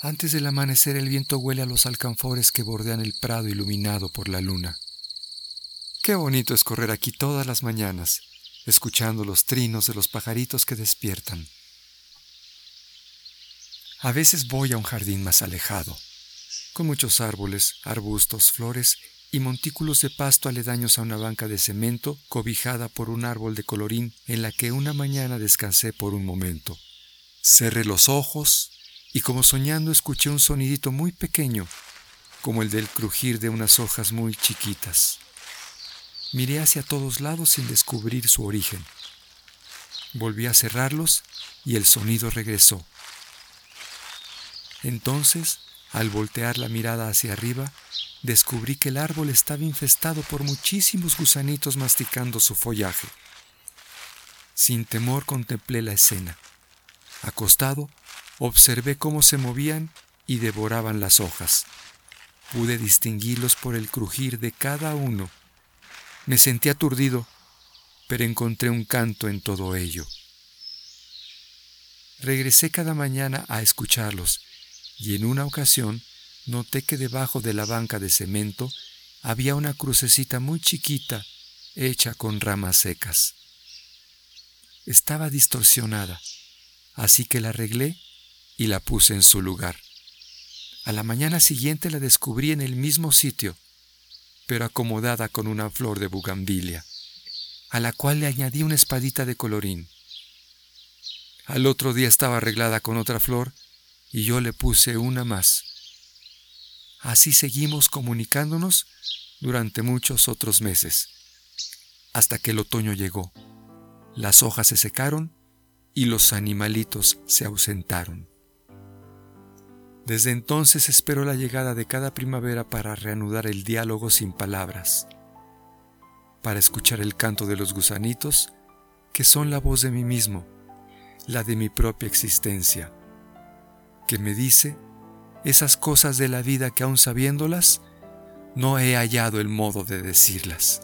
Antes del amanecer el viento huele a los alcanfores que bordean el prado iluminado por la luna. Qué bonito es correr aquí todas las mañanas, escuchando los trinos de los pajaritos que despiertan. A veces voy a un jardín más alejado, con muchos árboles, arbustos, flores y montículos de pasto aledaños a una banca de cemento cobijada por un árbol de colorín en la que una mañana descansé por un momento. Cerré los ojos y como soñando escuché un sonidito muy pequeño, como el del crujir de unas hojas muy chiquitas. Miré hacia todos lados sin descubrir su origen. Volví a cerrarlos y el sonido regresó. Entonces, al voltear la mirada hacia arriba, descubrí que el árbol estaba infestado por muchísimos gusanitos masticando su follaje. Sin temor contemplé la escena. Acostado, observé cómo se movían y devoraban las hojas. Pude distinguirlos por el crujir de cada uno. Me sentí aturdido, pero encontré un canto en todo ello. Regresé cada mañana a escucharlos y en una ocasión noté que debajo de la banca de cemento había una crucecita muy chiquita hecha con ramas secas. Estaba distorsionada, así que la arreglé y la puse en su lugar. A la mañana siguiente la descubrí en el mismo sitio, pero acomodada con una flor de bugambilia, a la cual le añadí una espadita de colorín. Al otro día estaba arreglada con otra flor y yo le puse una más. Así seguimos comunicándonos durante muchos otros meses, hasta que el otoño llegó. Las hojas se secaron y los animalitos se ausentaron. Desde entonces espero la llegada de cada primavera para reanudar el diálogo sin palabras, para escuchar el canto de los gusanitos, que son la voz de mí mismo, la de mi propia existencia que me dice esas cosas de la vida que aún sabiéndolas, no he hallado el modo de decirlas.